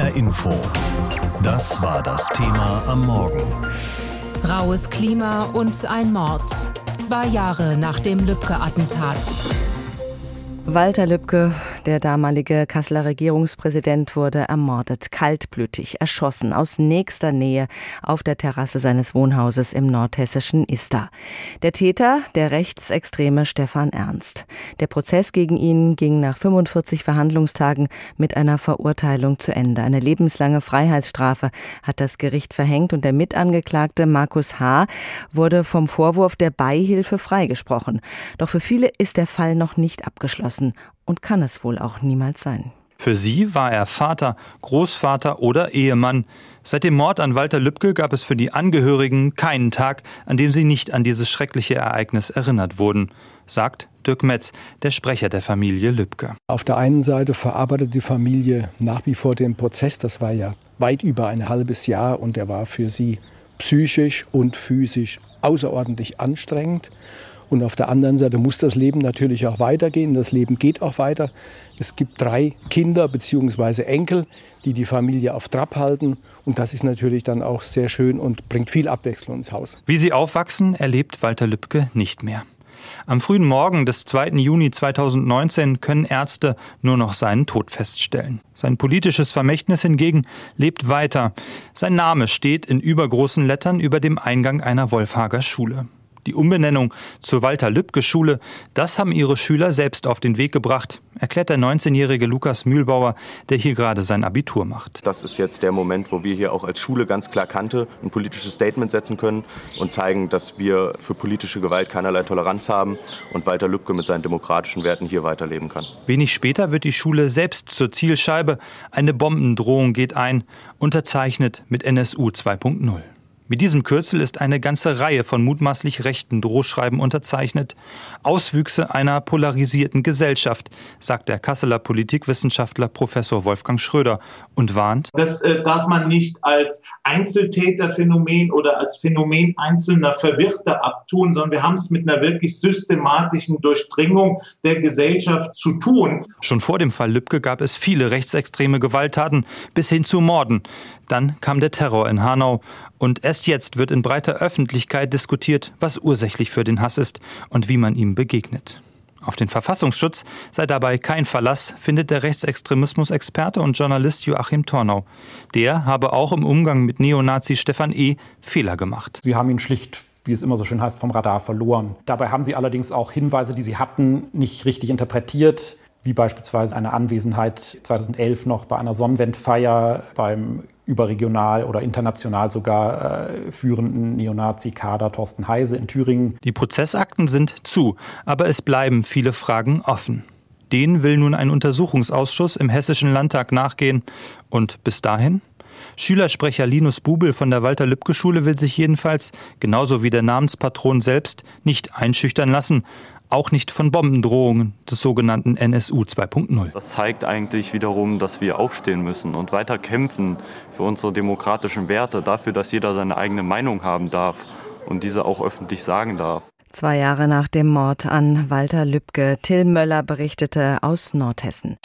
HR Info. Das war das Thema am Morgen. Raues Klima und ein Mord. Zwei Jahre nach dem Lübcke-Attentat. Walter Lübcke, der damalige Kasseler Regierungspräsident, wurde ermordet, kaltblütig, erschossen, aus nächster Nähe auf der Terrasse seines Wohnhauses im nordhessischen Ister. Der Täter, der rechtsextreme Stefan Ernst. Der Prozess gegen ihn ging nach 45 Verhandlungstagen mit einer Verurteilung zu Ende. Eine lebenslange Freiheitsstrafe hat das Gericht verhängt und der Mitangeklagte Markus H. wurde vom Vorwurf der Beihilfe freigesprochen. Doch für viele ist der Fall noch nicht abgeschlossen müssen und kann es wohl auch niemals sein. Für sie war er Vater, Großvater oder Ehemann. Seit dem Mord an Walter Lübcke gab es für die Angehörigen keinen Tag, an dem sie nicht an dieses schreckliche Ereignis erinnert wurden, sagt Dirk Metz, der Sprecher der Familie Lübcke. Auf der einen Seite verarbeitet die Familie nach wie vor den Prozess, das war ja weit über ein halbes Jahr und der war für sie psychisch und physisch außerordentlich anstrengend. Und auf der anderen Seite muss das Leben natürlich auch weitergehen. Das Leben geht auch weiter. Es gibt drei Kinder bzw. Enkel, die die Familie auf Trab halten. Und das ist natürlich dann auch sehr schön und bringt viel Abwechslung ins Haus. Wie sie aufwachsen, erlebt Walter Lübcke nicht mehr. Am frühen Morgen des 2. Juni 2019 können Ärzte nur noch seinen Tod feststellen. Sein politisches Vermächtnis hingegen lebt weiter. Sein Name steht in übergroßen Lettern über dem Eingang einer Wolfhager Schule. Die Umbenennung zur Walter-Lübcke-Schule, das haben ihre Schüler selbst auf den Weg gebracht, erklärt der 19-jährige Lukas Mühlbauer, der hier gerade sein Abitur macht. Das ist jetzt der Moment, wo wir hier auch als Schule ganz klar Kante ein politisches Statement setzen können und zeigen, dass wir für politische Gewalt keinerlei Toleranz haben und Walter Lübcke mit seinen demokratischen Werten hier weiterleben kann. Wenig später wird die Schule selbst zur Zielscheibe. Eine Bombendrohung geht ein, unterzeichnet mit NSU 2.0. Mit diesem Kürzel ist eine ganze Reihe von mutmaßlich rechten Drohschreiben unterzeichnet. Auswüchse einer polarisierten Gesellschaft, sagt der Kasseler Politikwissenschaftler Professor Wolfgang Schröder und warnt. Das äh, darf man nicht als Einzeltäterphänomen oder als Phänomen einzelner Verwirrter abtun, sondern wir haben es mit einer wirklich systematischen Durchdringung der Gesellschaft zu tun. Schon vor dem Fall Lübcke gab es viele rechtsextreme Gewalttaten bis hin zu Morden. Dann kam der Terror in Hanau und erst jetzt wird in breiter Öffentlichkeit diskutiert, was ursächlich für den Hass ist und wie man ihm begegnet. Auf den Verfassungsschutz sei dabei kein Verlass, findet der Rechtsextremismus-Experte und Journalist Joachim Tornau. Der habe auch im Umgang mit Neonazi Stefan E. Fehler gemacht. Sie haben ihn schlicht wie es immer so schön heißt, vom Radar verloren. Dabei haben sie allerdings auch Hinweise, die sie hatten, nicht richtig interpretiert, wie beispielsweise eine Anwesenheit 2011 noch bei einer Sonnenwendfeier beim überregional oder international sogar äh, führenden Neonazi-Kader Thorsten Heise in Thüringen. Die Prozessakten sind zu, aber es bleiben viele Fragen offen. Den will nun ein Untersuchungsausschuss im Hessischen Landtag nachgehen. Und bis dahin? Schülersprecher Linus Bubel von der Walter-Lübcke-Schule will sich jedenfalls, genauso wie der Namenspatron selbst, nicht einschüchtern lassen auch nicht von Bombendrohungen des sogenannten NSU 2.0. Das zeigt eigentlich wiederum, dass wir aufstehen müssen und weiter kämpfen für unsere demokratischen Werte, dafür, dass jeder seine eigene Meinung haben darf und diese auch öffentlich sagen darf. Zwei Jahre nach dem Mord an Walter Lübcke, Till Möller berichtete aus Nordhessen.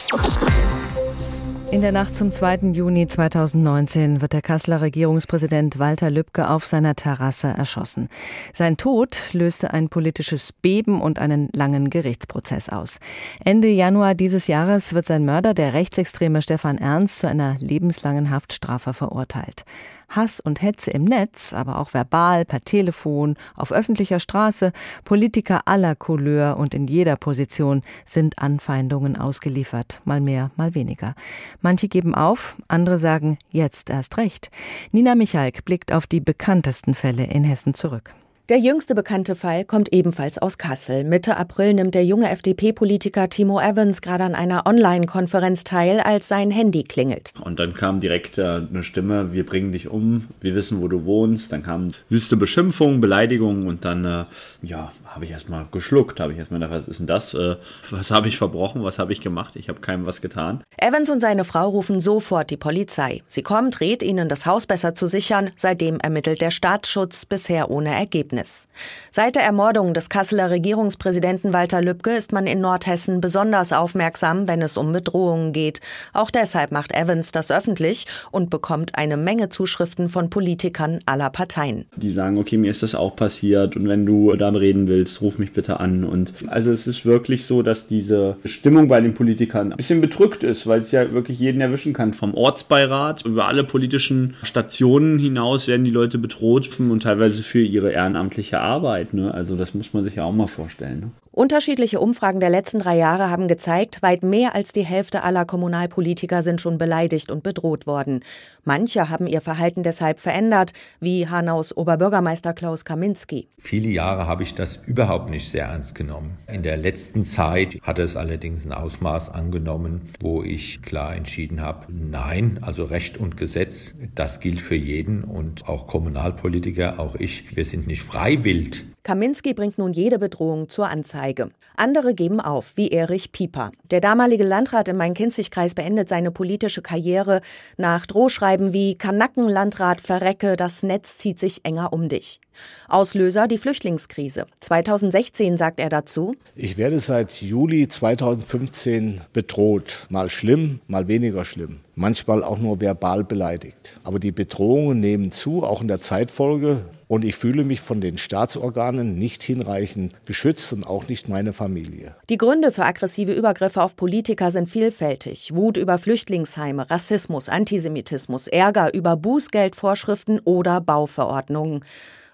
In der Nacht zum 2. Juni 2019 wird der Kasseler Regierungspräsident Walter Lübcke auf seiner Terrasse erschossen. Sein Tod löste ein politisches Beben und einen langen Gerichtsprozess aus. Ende Januar dieses Jahres wird sein Mörder, der rechtsextreme Stefan Ernst, zu einer lebenslangen Haftstrafe verurteilt. Hass und Hetze im Netz, aber auch verbal, per Telefon, auf öffentlicher Straße, Politiker aller Couleur und in jeder Position sind Anfeindungen ausgeliefert, mal mehr, mal weniger. Manche geben auf, andere sagen jetzt erst recht. Nina Michalk blickt auf die bekanntesten Fälle in Hessen zurück. Der jüngste bekannte Fall kommt ebenfalls aus Kassel. Mitte April nimmt der junge FDP-Politiker Timo Evans gerade an einer Online-Konferenz teil, als sein Handy klingelt. Und dann kam direkt äh, eine Stimme, wir bringen dich um, wir wissen, wo du wohnst. Dann kamen wüste Beschimpfungen, Beleidigungen und dann, äh, ja, habe ich erstmal geschluckt, habe ich erstmal gedacht, was ist denn das? Äh, was habe ich verbrochen? Was habe ich gemacht? Ich habe keinem was getan. Evans und seine Frau rufen sofort die Polizei. Sie kommt, rät ihnen, das Haus besser zu sichern. Seitdem ermittelt der Staatsschutz bisher ohne Ergebnis. Verhältnis. Seit der Ermordung des Kasseler Regierungspräsidenten Walter Lübcke ist man in Nordhessen besonders aufmerksam, wenn es um Bedrohungen geht. Auch deshalb macht Evans das öffentlich und bekommt eine Menge Zuschriften von Politikern aller Parteien. Die sagen, okay, mir ist das auch passiert und wenn du da reden willst, ruf mich bitte an. Und also es ist wirklich so, dass diese Stimmung bei den Politikern ein bisschen bedrückt ist, weil es ja wirklich jeden erwischen kann. Vom Ortsbeirat über alle politischen Stationen hinaus werden die Leute bedroht und teilweise für ihre ehrenamtliche Arbeit. Ne? Also das muss man sich ja auch mal vorstellen. Ne? Unterschiedliche Umfragen der letzten drei Jahre haben gezeigt, weit mehr als die Hälfte aller Kommunalpolitiker sind schon beleidigt und bedroht worden. Manche haben ihr Verhalten deshalb verändert, wie Hanaus Oberbürgermeister Klaus Kaminski. Viele Jahre habe ich das überhaupt nicht sehr ernst genommen. In der letzten Zeit hat es allerdings ein Ausmaß angenommen, wo ich klar entschieden habe, nein, also Recht und Gesetz, das gilt für jeden und auch Kommunalpolitiker, auch ich, wir sind nicht freiwillig Kaminski bringt nun jede Bedrohung zur Anzeige. Andere geben auf, wie Erich Pieper. Der damalige Landrat im Main-Kinzig-Kreis beendet seine politische Karriere nach Drohschreiben wie Kanackenlandrat verrecke, das Netz zieht sich enger um dich. Auslöser die Flüchtlingskrise. 2016 sagt er dazu: Ich werde seit Juli 2015 bedroht. Mal schlimm, mal weniger schlimm. Manchmal auch nur verbal beleidigt. Aber die Bedrohungen nehmen zu, auch in der Zeitfolge. Und ich fühle mich von den Staatsorganen nicht hinreichend geschützt und auch nicht meine Familie. Die Gründe für aggressive Übergriffe auf Politiker sind vielfältig. Wut über Flüchtlingsheime, Rassismus, Antisemitismus, Ärger über Bußgeldvorschriften oder Bauverordnungen.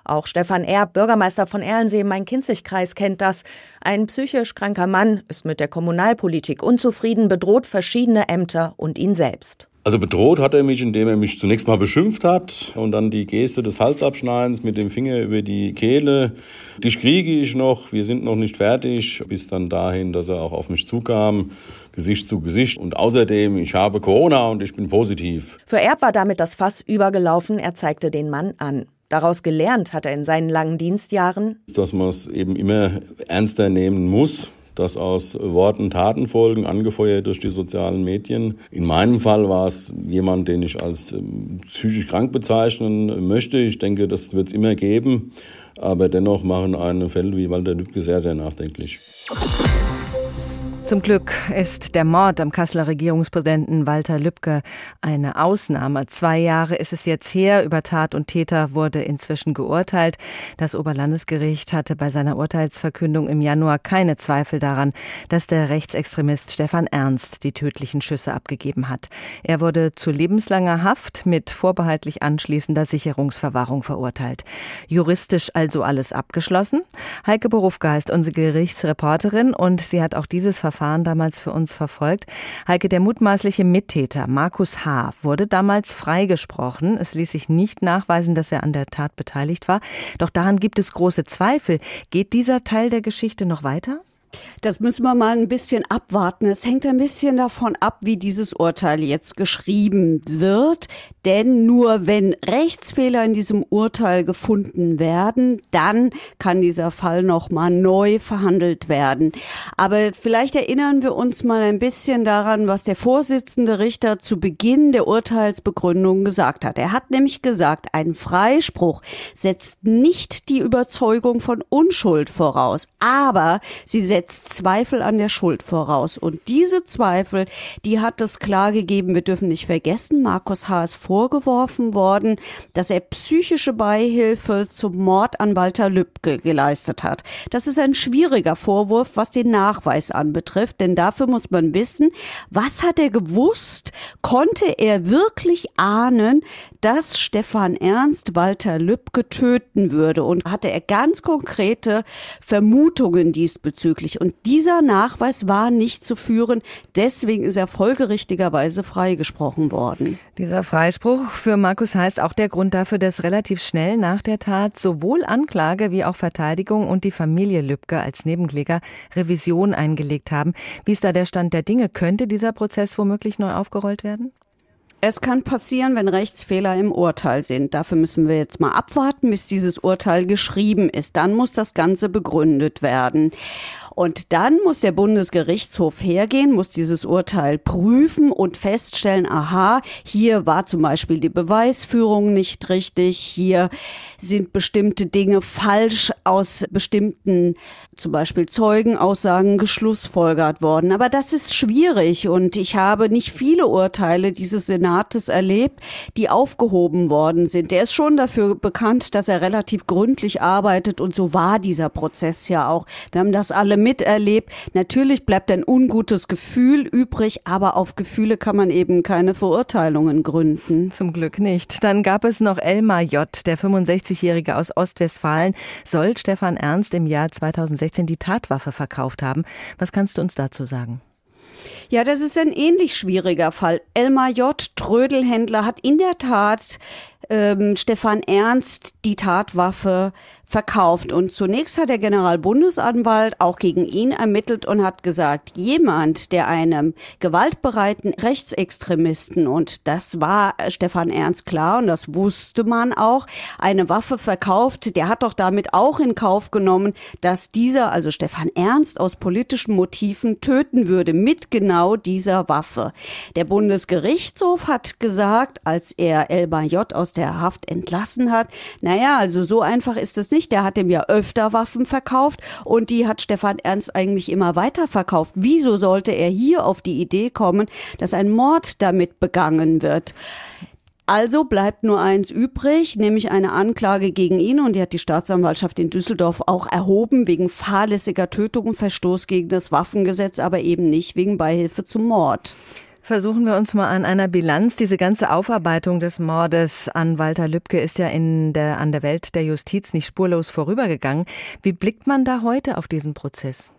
Auch Stefan Erb, Bürgermeister von Erlensee im Main-Kinzig-Kreis, kennt das. Ein psychisch kranker Mann ist mit der Kommunalpolitik unzufrieden, bedroht verschiedene Ämter und ihn selbst. Also bedroht hat er mich, indem er mich zunächst mal beschimpft hat und dann die Geste des Halsabschneidens mit dem Finger über die Kehle. Dich kriege ich noch, wir sind noch nicht fertig, bis dann dahin, dass er auch auf mich zukam, Gesicht zu Gesicht. Und außerdem, ich habe Corona und ich bin positiv. Für Erb war damit das Fass übergelaufen, er zeigte den Mann an. Daraus gelernt hat er in seinen langen Dienstjahren, dass man es eben immer ernster nehmen muss dass aus Worten Taten folgen, angefeuert durch die sozialen Medien. In meinem Fall war es jemand, den ich als ähm, psychisch krank bezeichnen möchte. Ich denke, das wird es immer geben. Aber dennoch machen eine Fälle wie Walter Lübcke sehr, sehr nachdenklich. Zum Glück ist der Mord am Kasseler Regierungspräsidenten Walter Lübcke eine Ausnahme. Zwei Jahre ist es jetzt her. Über Tat und Täter wurde inzwischen geurteilt. Das Oberlandesgericht hatte bei seiner Urteilsverkündung im Januar keine Zweifel daran, dass der Rechtsextremist Stefan Ernst die tödlichen Schüsse abgegeben hat. Er wurde zu lebenslanger Haft mit vorbehaltlich anschließender Sicherungsverwahrung verurteilt. Juristisch also alles abgeschlossen. Heike Berufka ist unsere Gerichtsreporterin und sie hat auch dieses Verfahren Verfahren damals für uns verfolgt. Heike, der mutmaßliche Mittäter Markus H. wurde damals freigesprochen. Es ließ sich nicht nachweisen, dass er an der Tat beteiligt war. Doch daran gibt es große Zweifel. Geht dieser Teil der Geschichte noch weiter? Das müssen wir mal ein bisschen abwarten. Es hängt ein bisschen davon ab, wie dieses Urteil jetzt geschrieben wird. Denn nur wenn Rechtsfehler in diesem Urteil gefunden werden, dann kann dieser Fall nochmal neu verhandelt werden. Aber vielleicht erinnern wir uns mal ein bisschen daran, was der Vorsitzende Richter zu Beginn der Urteilsbegründung gesagt hat. Er hat nämlich gesagt, ein Freispruch setzt nicht die Überzeugung von Unschuld voraus, aber sie setzt setzt Zweifel an der Schuld voraus. Und diese Zweifel, die hat es klar. Wir dürfen nicht vergessen, Markus H. ist vorgeworfen worden, dass er psychische Beihilfe zum Mord an Walter Lübcke geleistet hat. Das ist ein schwieriger Vorwurf, was den Nachweis anbetrifft, denn dafür muss man wissen, was hat er gewusst? Konnte er wirklich ahnen, dass Stefan Ernst Walter Lübcke töten würde? Und hatte er ganz konkrete Vermutungen diesbezüglich? Nicht. Und dieser Nachweis war nicht zu führen. Deswegen ist er folgerichtigerweise freigesprochen worden. Dieser Freispruch für Markus heißt auch der Grund dafür, dass relativ schnell nach der Tat sowohl Anklage wie auch Verteidigung und die Familie Lübcke als Nebenkläger Revision eingelegt haben. Wie ist da der Stand der Dinge? Könnte dieser Prozess womöglich neu aufgerollt werden? Es kann passieren, wenn Rechtsfehler im Urteil sind. Dafür müssen wir jetzt mal abwarten, bis dieses Urteil geschrieben ist. Dann muss das Ganze begründet werden. Und dann muss der Bundesgerichtshof hergehen, muss dieses Urteil prüfen und feststellen, aha, hier war zum Beispiel die Beweisführung nicht richtig, hier sind bestimmte Dinge falsch aus bestimmten, zum Beispiel Zeugenaussagen geschlussfolgert worden. Aber das ist schwierig und ich habe nicht viele Urteile dieses Senates erlebt, die aufgehoben worden sind. Der ist schon dafür bekannt, dass er relativ gründlich arbeitet und so war dieser Prozess ja auch. Wir haben das alle miterlebt. Natürlich bleibt ein ungutes Gefühl übrig, aber auf Gefühle kann man eben keine Verurteilungen gründen. Zum Glück nicht. Dann gab es noch Elmar J., der 65-Jährige aus Ostwestfalen, soll Stefan Ernst im Jahr 2016 die Tatwaffe verkauft haben. Was kannst du uns dazu sagen? Ja, das ist ein ähnlich schwieriger Fall. Elmar J., Trödelhändler, hat in der Tat ähm, Stefan Ernst die Tatwaffe verkauft. Und zunächst hat der Generalbundesanwalt auch gegen ihn ermittelt und hat gesagt, jemand, der einem gewaltbereiten Rechtsextremisten, und das war Stefan Ernst klar und das wusste man auch, eine Waffe verkauft, der hat doch damit auch in Kauf genommen, dass dieser, also Stefan Ernst, aus politischen Motiven töten würde mit genau dieser Waffe. Der Bundesgerichtshof hat gesagt, als er Elba J. aus der Haft entlassen hat, naja, also so einfach ist es nicht nicht. Der hat ihm ja öfter Waffen verkauft und die hat Stefan Ernst eigentlich immer weiter verkauft. Wieso sollte er hier auf die Idee kommen, dass ein Mord damit begangen wird? Also bleibt nur eins übrig, nämlich eine Anklage gegen ihn und die hat die Staatsanwaltschaft in Düsseldorf auch erhoben wegen fahrlässiger Tötung und Verstoß gegen das Waffengesetz, aber eben nicht wegen Beihilfe zum Mord. Versuchen wir uns mal an einer Bilanz. Diese ganze Aufarbeitung des Mordes an Walter Lübcke ist ja in der, an der Welt der Justiz nicht spurlos vorübergegangen. Wie blickt man da heute auf diesen Prozess?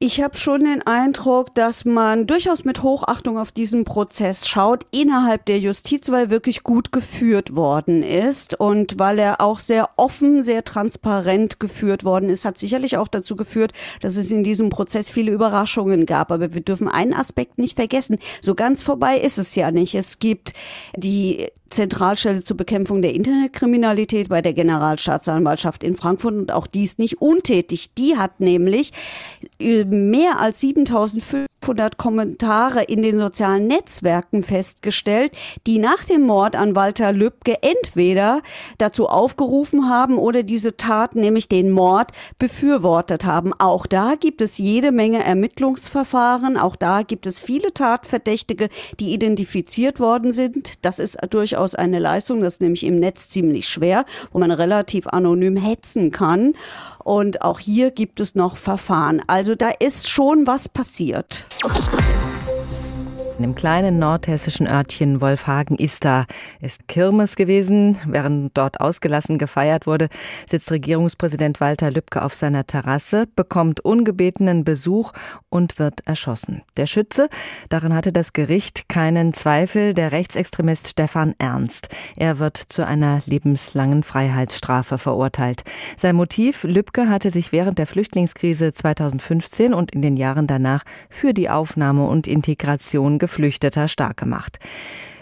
Ich habe schon den Eindruck, dass man durchaus mit Hochachtung auf diesen Prozess schaut innerhalb der Justiz, weil wirklich gut geführt worden ist und weil er auch sehr offen, sehr transparent geführt worden ist, hat sicherlich auch dazu geführt, dass es in diesem Prozess viele Überraschungen gab. Aber wir dürfen einen Aspekt nicht vergessen. So ganz vorbei ist es ja nicht. Es gibt die Zentralstelle zur Bekämpfung der Internetkriminalität bei der Generalstaatsanwaltschaft in Frankfurt und auch die ist nicht untätig. Die hat nämlich äh, mehr als 7500 Kommentare in den sozialen Netzwerken festgestellt, die nach dem Mord an Walter Lübcke entweder dazu aufgerufen haben oder diese Tat, nämlich den Mord, befürwortet haben. Auch da gibt es jede Menge Ermittlungsverfahren. Auch da gibt es viele Tatverdächtige, die identifiziert worden sind. Das ist durchaus durchaus eine Leistung, das ist nämlich im Netz ziemlich schwer, wo man relativ anonym hetzen kann. Und auch hier gibt es noch Verfahren. Also da ist schon was passiert. Im kleinen nordhessischen Örtchen Wolfhagen-Ister ist Kirmes gewesen. Während dort ausgelassen gefeiert wurde, sitzt Regierungspräsident Walter Lübcke auf seiner Terrasse, bekommt ungebetenen Besuch und wird erschossen. Der Schütze, darin hatte das Gericht keinen Zweifel, der Rechtsextremist Stefan Ernst. Er wird zu einer lebenslangen Freiheitsstrafe verurteilt. Sein Motiv, Lübcke hatte sich während der Flüchtlingskrise 2015 und in den Jahren danach für die Aufnahme und Integration Geflüchteter stark gemacht.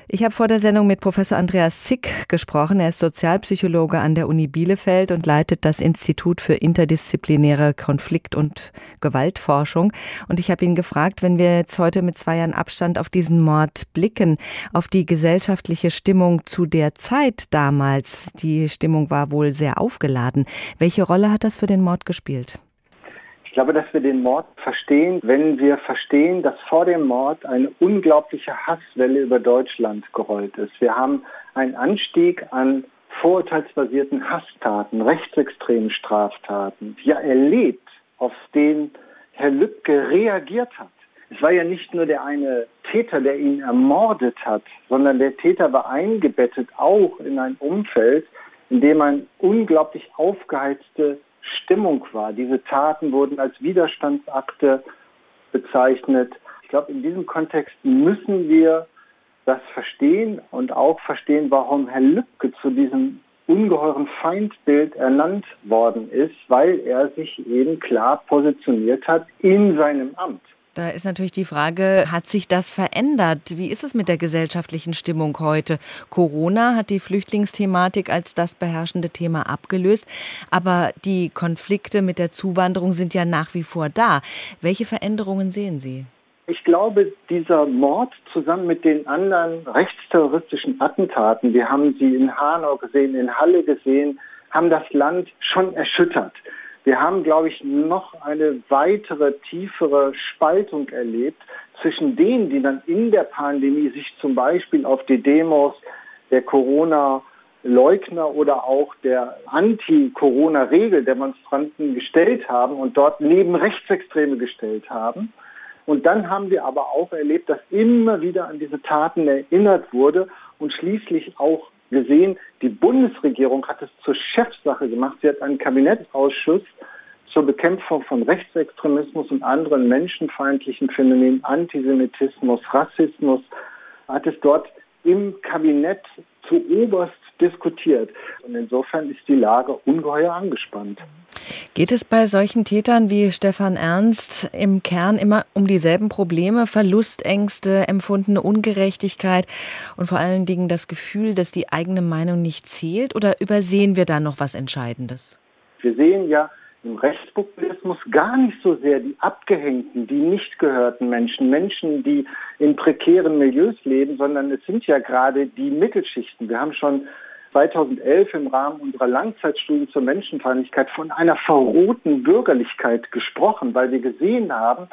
Ich habe vor der Sendung mit Professor Andreas Zick gesprochen. Er ist Sozialpsychologe an der Uni Bielefeld und leitet das Institut für interdisziplinäre Konflikt- und Gewaltforschung. Und ich habe ihn gefragt, wenn wir jetzt heute mit zwei Jahren Abstand auf diesen Mord blicken, auf die gesellschaftliche Stimmung zu der Zeit damals, die Stimmung war wohl sehr aufgeladen. Welche Rolle hat das für den Mord gespielt? Glaube, dass wir den Mord verstehen, wenn wir verstehen, dass vor dem Mord eine unglaubliche Hasswelle über Deutschland gerollt ist. Wir haben einen Anstieg an vorurteilsbasierten Hasstaten, rechtsextremen Straftaten, ja erlebt, auf den Herr Lübcke reagiert hat. Es war ja nicht nur der eine Täter, der ihn ermordet hat, sondern der Täter war eingebettet auch in ein Umfeld, in dem ein unglaublich aufgeheizte Stimmung war. Diese Taten wurden als Widerstandsakte bezeichnet. Ich glaube, in diesem Kontext müssen wir das verstehen und auch verstehen, warum Herr Lübcke zu diesem ungeheuren Feindbild ernannt worden ist, weil er sich eben klar positioniert hat in seinem Amt. Da ist natürlich die Frage, hat sich das verändert? Wie ist es mit der gesellschaftlichen Stimmung heute? Corona hat die Flüchtlingsthematik als das beherrschende Thema abgelöst, aber die Konflikte mit der Zuwanderung sind ja nach wie vor da. Welche Veränderungen sehen Sie? Ich glaube, dieser Mord zusammen mit den anderen rechtsterroristischen Attentaten, wir haben sie in Hanau gesehen, in Halle gesehen, haben das Land schon erschüttert. Wir haben, glaube ich, noch eine weitere, tiefere Spaltung erlebt zwischen denen, die dann in der Pandemie sich zum Beispiel auf die Demos der Corona-Leugner oder auch der Anti-Corona-Regel-Demonstranten gestellt haben und dort neben Rechtsextreme gestellt haben. Und dann haben wir aber auch erlebt, dass immer wieder an diese Taten erinnert wurde und schließlich auch gesehen, die Bundesregierung hat es zur Chefsache gemacht. Sie hat einen Kabinettsausschuss zur Bekämpfung von Rechtsextremismus und anderen menschenfeindlichen Phänomenen, Antisemitismus, Rassismus, hat es dort im Kabinett zu oberst diskutiert. Und insofern ist die Lage ungeheuer angespannt. Geht es bei solchen Tätern wie Stefan Ernst im Kern immer um dieselben Probleme, Verlustängste, empfundene Ungerechtigkeit und vor allen Dingen das Gefühl, dass die eigene Meinung nicht zählt? Oder übersehen wir da noch was Entscheidendes? Wir sehen ja im Rechtspopulismus gar nicht so sehr die abgehängten, die nicht gehörten Menschen, Menschen, die in prekären Milieus leben, sondern es sind ja gerade die Mittelschichten. Wir haben schon 2011 im Rahmen unserer Langzeitstudie zur Menschenfeindlichkeit von einer verrohten Bürgerlichkeit gesprochen, weil wir gesehen haben,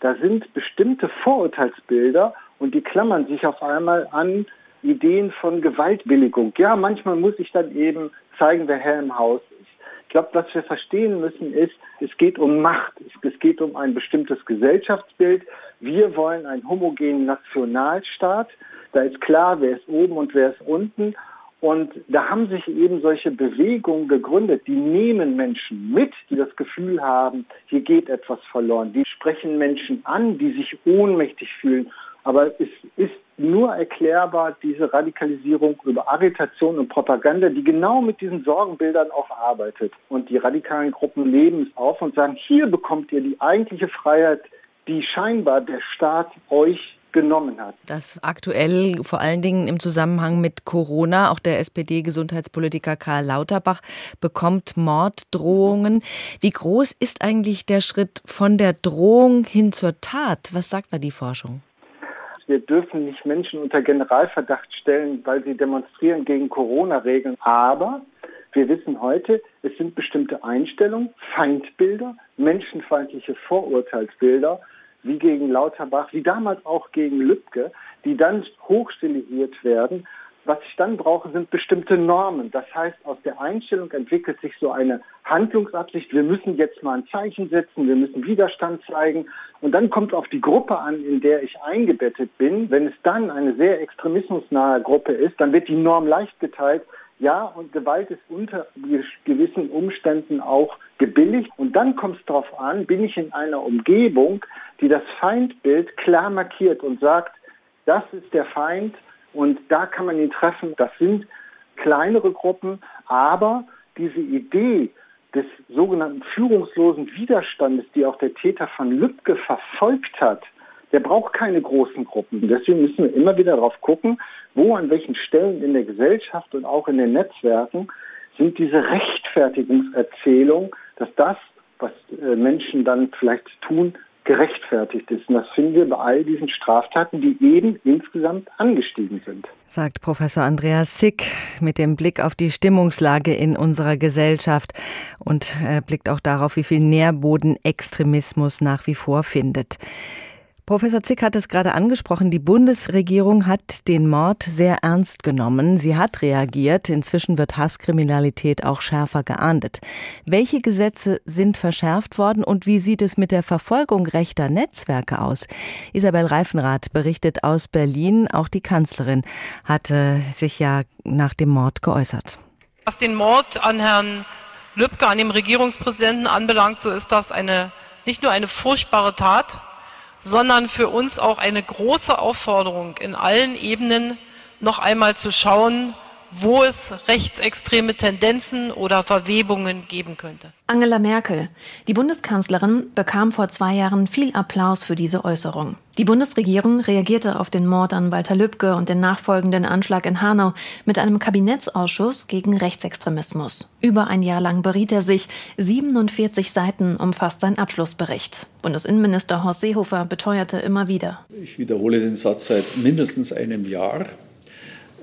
da sind bestimmte Vorurteilsbilder und die klammern sich auf einmal an Ideen von Gewaltbilligung. Ja, manchmal muss ich dann eben zeigen, wer Herr im Haus. Ich glaube, was wir verstehen müssen, ist, es geht um Macht, es geht um ein bestimmtes Gesellschaftsbild. Wir wollen einen homogenen Nationalstaat. Da ist klar, wer ist oben und wer ist unten. Und da haben sich eben solche Bewegungen gegründet, die nehmen Menschen mit, die das Gefühl haben, hier geht etwas verloren. Die sprechen Menschen an, die sich ohnmächtig fühlen. Aber es ist nur erklärbar, diese Radikalisierung über Agitation und Propaganda, die genau mit diesen Sorgenbildern auch arbeitet. Und die radikalen Gruppen leben es auf und sagen, hier bekommt ihr die eigentliche Freiheit, die scheinbar der Staat euch genommen hat. Das aktuell vor allen Dingen im Zusammenhang mit Corona, auch der SPD-Gesundheitspolitiker Karl Lauterbach bekommt Morddrohungen. Wie groß ist eigentlich der Schritt von der Drohung hin zur Tat? Was sagt da die Forschung? Wir dürfen nicht Menschen unter Generalverdacht stellen, weil sie demonstrieren gegen Corona-Regeln. Aber wir wissen heute, es sind bestimmte Einstellungen, Feindbilder, menschenfeindliche Vorurteilsbilder, wie gegen Lauterbach, wie damals auch gegen Lübcke, die dann hochstilisiert werden. Was ich dann brauche, sind bestimmte Normen. Das heißt, aus der Einstellung entwickelt sich so eine Handlungsabsicht. Wir müssen jetzt mal ein Zeichen setzen, wir müssen Widerstand zeigen. Und dann kommt auf die Gruppe an, in der ich eingebettet bin. Wenn es dann eine sehr extremismusnahe Gruppe ist, dann wird die Norm leicht geteilt. Ja, und Gewalt ist unter gewissen Umständen auch gebilligt. Und dann kommt es darauf an, bin ich in einer Umgebung, die das Feindbild klar markiert und sagt, das ist der Feind und da kann man ihn treffen. Das sind kleinere Gruppen, aber diese Idee des sogenannten führungslosen Widerstandes, die auch der Täter von Lübcke verfolgt hat, der braucht keine großen Gruppen. Deswegen müssen wir immer wieder darauf gucken, wo an welchen Stellen in der Gesellschaft und auch in den Netzwerken sind diese Rechtfertigungserzählungen, dass das, was äh, Menschen dann vielleicht tun, gerechtfertigt ist. Und das finden wir bei all diesen Straftaten, die eben insgesamt angestiegen sind. Sagt Professor Andreas Sick mit dem Blick auf die Stimmungslage in unserer Gesellschaft und äh, blickt auch darauf, wie viel Nährboden Extremismus nach wie vor findet. Professor Zick hat es gerade angesprochen. Die Bundesregierung hat den Mord sehr ernst genommen. Sie hat reagiert. Inzwischen wird Hasskriminalität auch schärfer geahndet. Welche Gesetze sind verschärft worden und wie sieht es mit der Verfolgung rechter Netzwerke aus? Isabel Reifenrath berichtet aus Berlin. Auch die Kanzlerin hatte sich ja nach dem Mord geäußert. Was den Mord an Herrn Lübcke, an dem Regierungspräsidenten anbelangt, so ist das eine, nicht nur eine furchtbare Tat, sondern für uns auch eine große Aufforderung in allen Ebenen noch einmal zu schauen, wo es rechtsextreme Tendenzen oder Verwebungen geben könnte. Angela Merkel, die Bundeskanzlerin, bekam vor zwei Jahren viel Applaus für diese Äußerung. Die Bundesregierung reagierte auf den Mord an Walter Lübcke und den nachfolgenden Anschlag in Hanau mit einem Kabinettsausschuss gegen Rechtsextremismus. Über ein Jahr lang beriet er sich. 47 Seiten umfasst sein Abschlussbericht. Bundesinnenminister Horst Seehofer beteuerte immer wieder. Ich wiederhole den Satz seit mindestens einem Jahr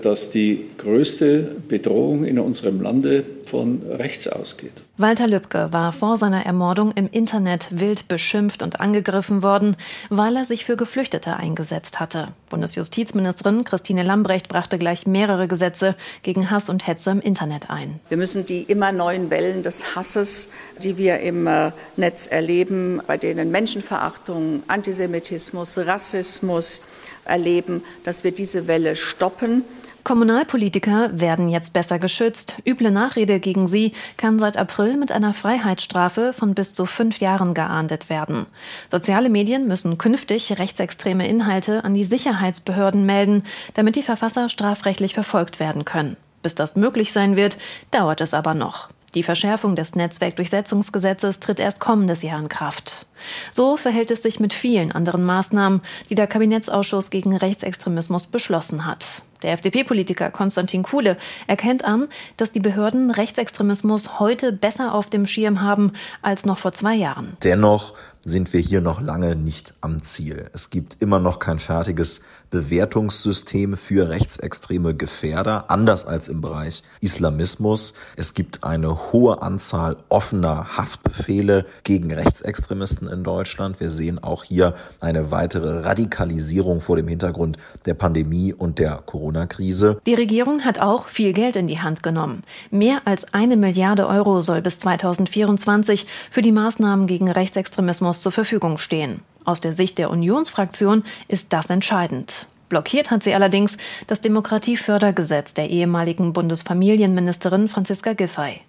dass die größte Bedrohung in unserem Lande von rechts ausgeht. Walter Lübcke war vor seiner Ermordung im Internet wild beschimpft und angegriffen worden, weil er sich für Geflüchtete eingesetzt hatte. Bundesjustizministerin Christine Lambrecht brachte gleich mehrere Gesetze gegen Hass und Hetze im Internet ein. Wir müssen die immer neuen Wellen des Hasses, die wir im äh, Netz erleben, bei denen Menschenverachtung, Antisemitismus, Rassismus erleben, dass wir diese Welle stoppen Kommunalpolitiker werden jetzt besser geschützt. Üble Nachrede gegen sie kann seit April mit einer Freiheitsstrafe von bis zu fünf Jahren geahndet werden. Soziale Medien müssen künftig rechtsextreme Inhalte an die Sicherheitsbehörden melden, damit die Verfasser strafrechtlich verfolgt werden können. Bis das möglich sein wird, dauert es aber noch. Die Verschärfung des Netzwerkdurchsetzungsgesetzes tritt erst kommendes Jahr in Kraft. So verhält es sich mit vielen anderen Maßnahmen, die der Kabinettsausschuss gegen Rechtsextremismus beschlossen hat. Der FDP-Politiker Konstantin Kuhle erkennt an, dass die Behörden Rechtsextremismus heute besser auf dem Schirm haben als noch vor zwei Jahren. Dennoch sind wir hier noch lange nicht am Ziel. Es gibt immer noch kein fertiges Bewertungssystem für rechtsextreme Gefährder, anders als im Bereich Islamismus. Es gibt eine hohe Anzahl offener Haftbefehle gegen Rechtsextremisten in Deutschland. Wir sehen auch hier eine weitere Radikalisierung vor dem Hintergrund der Pandemie und der Corona-Krise. Die Regierung hat auch viel Geld in die Hand genommen. Mehr als eine Milliarde Euro soll bis 2024 für die Maßnahmen gegen Rechtsextremismus zur Verfügung stehen. Aus der Sicht der Unionsfraktion ist das entscheidend. Blockiert hat sie allerdings das Demokratiefördergesetz der ehemaligen Bundesfamilienministerin Franziska Giffey.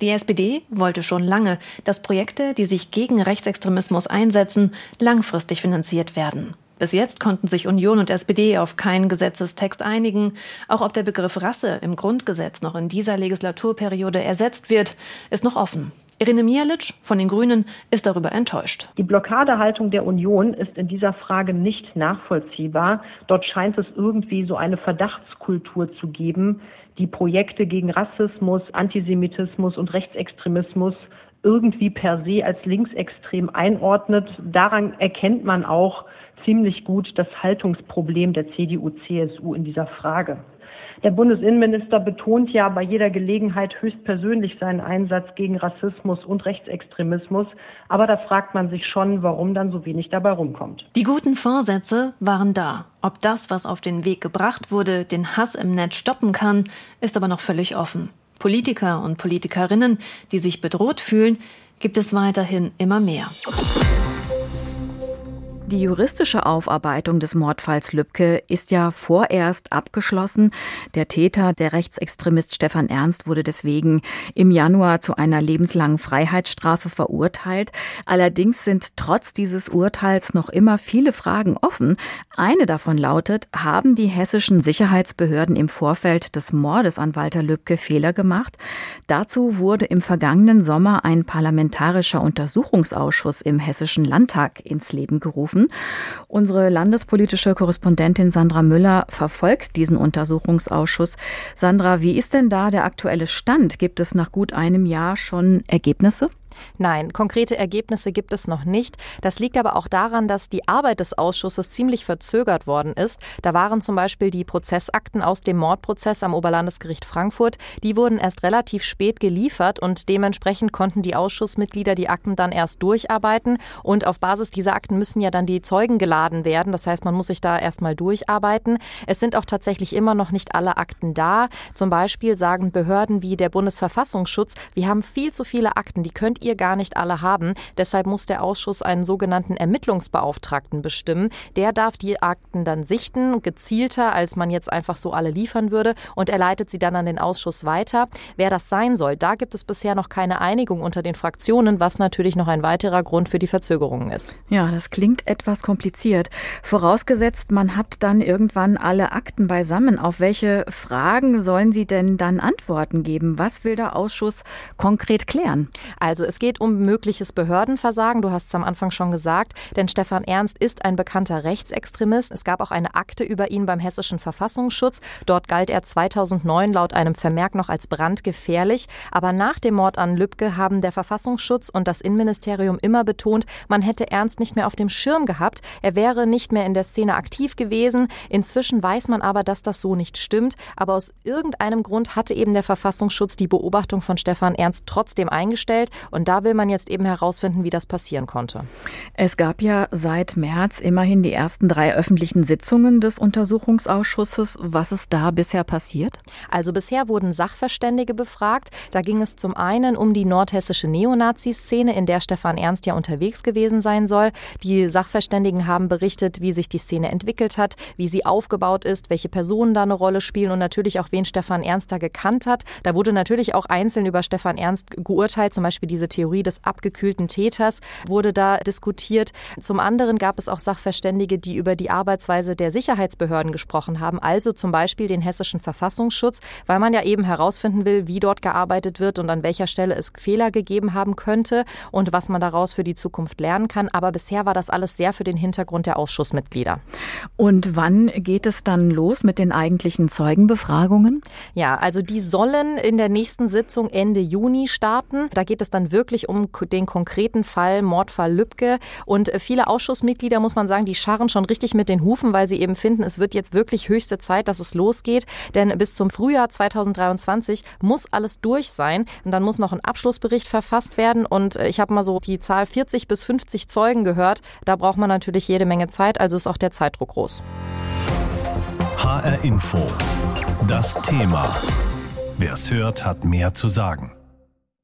Die SPD wollte schon lange, dass Projekte, die sich gegen Rechtsextremismus einsetzen, langfristig finanziert werden. Bis jetzt konnten sich Union und SPD auf keinen Gesetzestext einigen. Auch ob der Begriff Rasse im Grundgesetz noch in dieser Legislaturperiode ersetzt wird, ist noch offen. Irene Mialic von den Grünen ist darüber enttäuscht. Die Blockadehaltung der Union ist in dieser Frage nicht nachvollziehbar. Dort scheint es irgendwie so eine Verdachtskultur zu geben, die Projekte gegen Rassismus, Antisemitismus und Rechtsextremismus irgendwie per se als linksextrem einordnet. Daran erkennt man auch ziemlich gut das Haltungsproblem der CDU-CSU in dieser Frage. Der Bundesinnenminister betont ja bei jeder Gelegenheit höchstpersönlich seinen Einsatz gegen Rassismus und Rechtsextremismus. Aber da fragt man sich schon, warum dann so wenig dabei rumkommt. Die guten Vorsätze waren da. Ob das, was auf den Weg gebracht wurde, den Hass im Netz stoppen kann, ist aber noch völlig offen. Politiker und Politikerinnen, die sich bedroht fühlen, gibt es weiterhin immer mehr. Die juristische Aufarbeitung des Mordfalls Lübcke ist ja vorerst abgeschlossen. Der Täter, der Rechtsextremist Stefan Ernst, wurde deswegen im Januar zu einer lebenslangen Freiheitsstrafe verurteilt. Allerdings sind trotz dieses Urteils noch immer viele Fragen offen. Eine davon lautet, haben die hessischen Sicherheitsbehörden im Vorfeld des Mordes an Walter Lübcke Fehler gemacht? Dazu wurde im vergangenen Sommer ein parlamentarischer Untersuchungsausschuss im Hessischen Landtag ins Leben gerufen machen. Unsere landespolitische Korrespondentin Sandra Müller verfolgt diesen Untersuchungsausschuss. Sandra, wie ist denn da der aktuelle Stand? Gibt es nach gut einem Jahr schon Ergebnisse? Nein, konkrete Ergebnisse gibt es noch nicht. Das liegt aber auch daran, dass die Arbeit des Ausschusses ziemlich verzögert worden ist. Da waren zum Beispiel die Prozessakten aus dem Mordprozess am Oberlandesgericht Frankfurt. Die wurden erst relativ spät geliefert und dementsprechend konnten die Ausschussmitglieder die Akten dann erst durcharbeiten. Und auf Basis dieser Akten müssen ja dann die Zeugen geladen werden. Das heißt, man muss sich da erstmal durcharbeiten. Es sind auch tatsächlich immer noch nicht alle Akten da. Zum Beispiel sagen Behörden wie der Bundesverfassungsschutz, wir haben viel zu viele Akten, die könnt ihr gar nicht alle haben. Deshalb muss der Ausschuss einen sogenannten Ermittlungsbeauftragten bestimmen. Der darf die Akten dann sichten, gezielter, als man jetzt einfach so alle liefern würde. Und er leitet sie dann an den Ausschuss weiter. Wer das sein soll, da gibt es bisher noch keine Einigung unter den Fraktionen, was natürlich noch ein weiterer Grund für die Verzögerungen ist. Ja, das klingt etwas kompliziert. Vorausgesetzt, man hat dann irgendwann alle Akten beisammen. Auf welche Fragen sollen Sie denn dann Antworten geben? Was will der Ausschuss konkret klären? Also es geht um mögliches Behördenversagen. Du hast es am Anfang schon gesagt, denn Stefan Ernst ist ein bekannter Rechtsextremist. Es gab auch eine Akte über ihn beim hessischen Verfassungsschutz. Dort galt er 2009 laut einem Vermerk noch als brandgefährlich. Aber nach dem Mord an Lübcke haben der Verfassungsschutz und das Innenministerium immer betont, man hätte Ernst nicht mehr auf dem Schirm gehabt. Er wäre nicht mehr in der Szene aktiv gewesen. Inzwischen weiß man aber, dass das so nicht stimmt. Aber aus irgendeinem Grund hatte eben der Verfassungsschutz die Beobachtung von Stefan Ernst trotzdem eingestellt. Und da will man jetzt eben herausfinden, wie das passieren konnte. Es gab ja seit März immerhin die ersten drei öffentlichen Sitzungen des Untersuchungsausschusses. Was ist da bisher passiert? Also bisher wurden Sachverständige befragt. Da ging es zum einen um die nordhessische Neonazi-Szene, in der Stefan Ernst ja unterwegs gewesen sein soll. Die Sachverständigen haben berichtet, wie sich die Szene entwickelt hat, wie sie aufgebaut ist, welche Personen da eine Rolle spielen und natürlich auch, wen Stefan Ernst da gekannt hat. Da wurde natürlich auch einzeln über Stefan Ernst geurteilt, zum Beispiel diese Theorie des abgekühlten Täters wurde da diskutiert. Zum anderen gab es auch Sachverständige, die über die Arbeitsweise der Sicherheitsbehörden gesprochen haben, also zum Beispiel den hessischen Verfassungsschutz, weil man ja eben herausfinden will, wie dort gearbeitet wird und an welcher Stelle es Fehler gegeben haben könnte und was man daraus für die Zukunft lernen kann. Aber bisher war das alles sehr für den Hintergrund der Ausschussmitglieder. Und wann geht es dann los mit den eigentlichen Zeugenbefragungen? Ja, also die sollen in der nächsten Sitzung Ende Juni starten. Da geht es dann wirklich um den konkreten Fall Mordfall Lübcke. Und viele Ausschussmitglieder, muss man sagen, die scharren schon richtig mit den Hufen, weil sie eben finden, es wird jetzt wirklich höchste Zeit, dass es losgeht. Denn bis zum Frühjahr 2023 muss alles durch sein. Und dann muss noch ein Abschlussbericht verfasst werden. Und ich habe mal so die Zahl 40 bis 50 Zeugen gehört. Da braucht man natürlich jede Menge Zeit, also ist auch der Zeitdruck groß. HR Info. Das Thema. Wer es hört, hat mehr zu sagen.